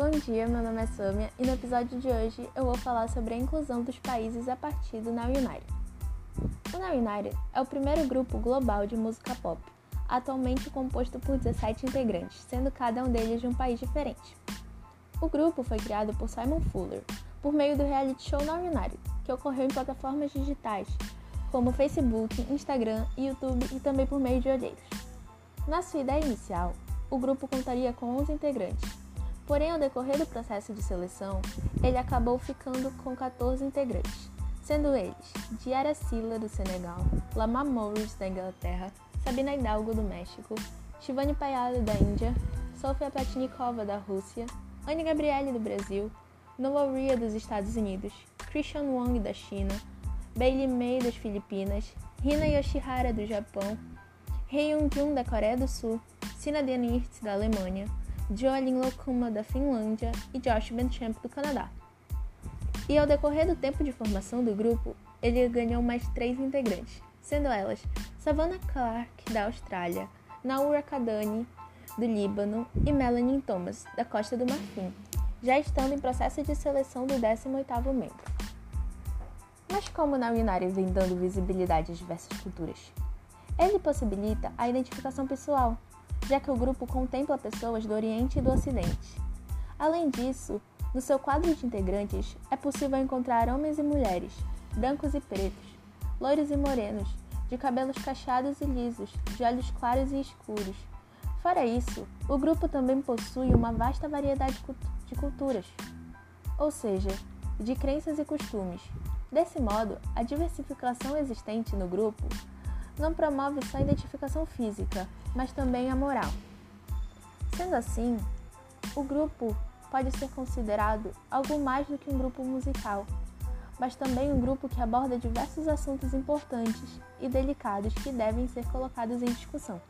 Bom dia, meu nome é Samia e no episódio de hoje eu vou falar sobre a inclusão dos países a partir do Now United. O Now United é o primeiro grupo global de música pop, atualmente composto por 17 integrantes, sendo cada um deles de um país diferente. O grupo foi criado por Simon Fuller, por meio do reality show Now United, que ocorreu em plataformas digitais como Facebook, Instagram, YouTube e também por meio de olheiros. Na sua ideia inicial, o grupo contaria com 11 integrantes, porém, ao decorrer do processo de seleção, ele acabou ficando com 14 integrantes, sendo eles Diara Silla, do Senegal, Lamar Morris, da Inglaterra, Sabina Hidalgo, do México, Shivani Payada, da Índia, Sofia Platnikova, da Rússia, Anne Gabriele, do Brasil, Noah Ria, dos Estados Unidos, Christian Wang, da China, Bailey May, das Filipinas, Hina Yoshihara, do Japão, Hei Jun, da Coreia do Sul, Sina Denirtz, da Alemanha, Joelin Lokuma, da Finlândia e Josh Benchamp, do Canadá. E ao decorrer do tempo de formação do grupo, ele ganhou mais três integrantes, sendo elas Savannah Clark, da Austrália, Naura Kadani, do Líbano e Melanie Thomas, da Costa do Marfim, já estando em processo de seleção do 18º membro. Mas como na Uninária vem dando visibilidade às diversas culturas? Ele possibilita a identificação pessoal, já que o grupo contempla pessoas do Oriente e do Ocidente. Além disso, no seu quadro de integrantes é possível encontrar homens e mulheres, brancos e pretos, loiros e morenos, de cabelos cacheados e lisos, de olhos claros e escuros. Fora isso, o grupo também possui uma vasta variedade de culturas, ou seja, de crenças e costumes. Desse modo, a diversificação existente no grupo não promove só a identificação física, mas também a moral. Sendo assim, o grupo pode ser considerado algo mais do que um grupo musical, mas também um grupo que aborda diversos assuntos importantes e delicados que devem ser colocados em discussão.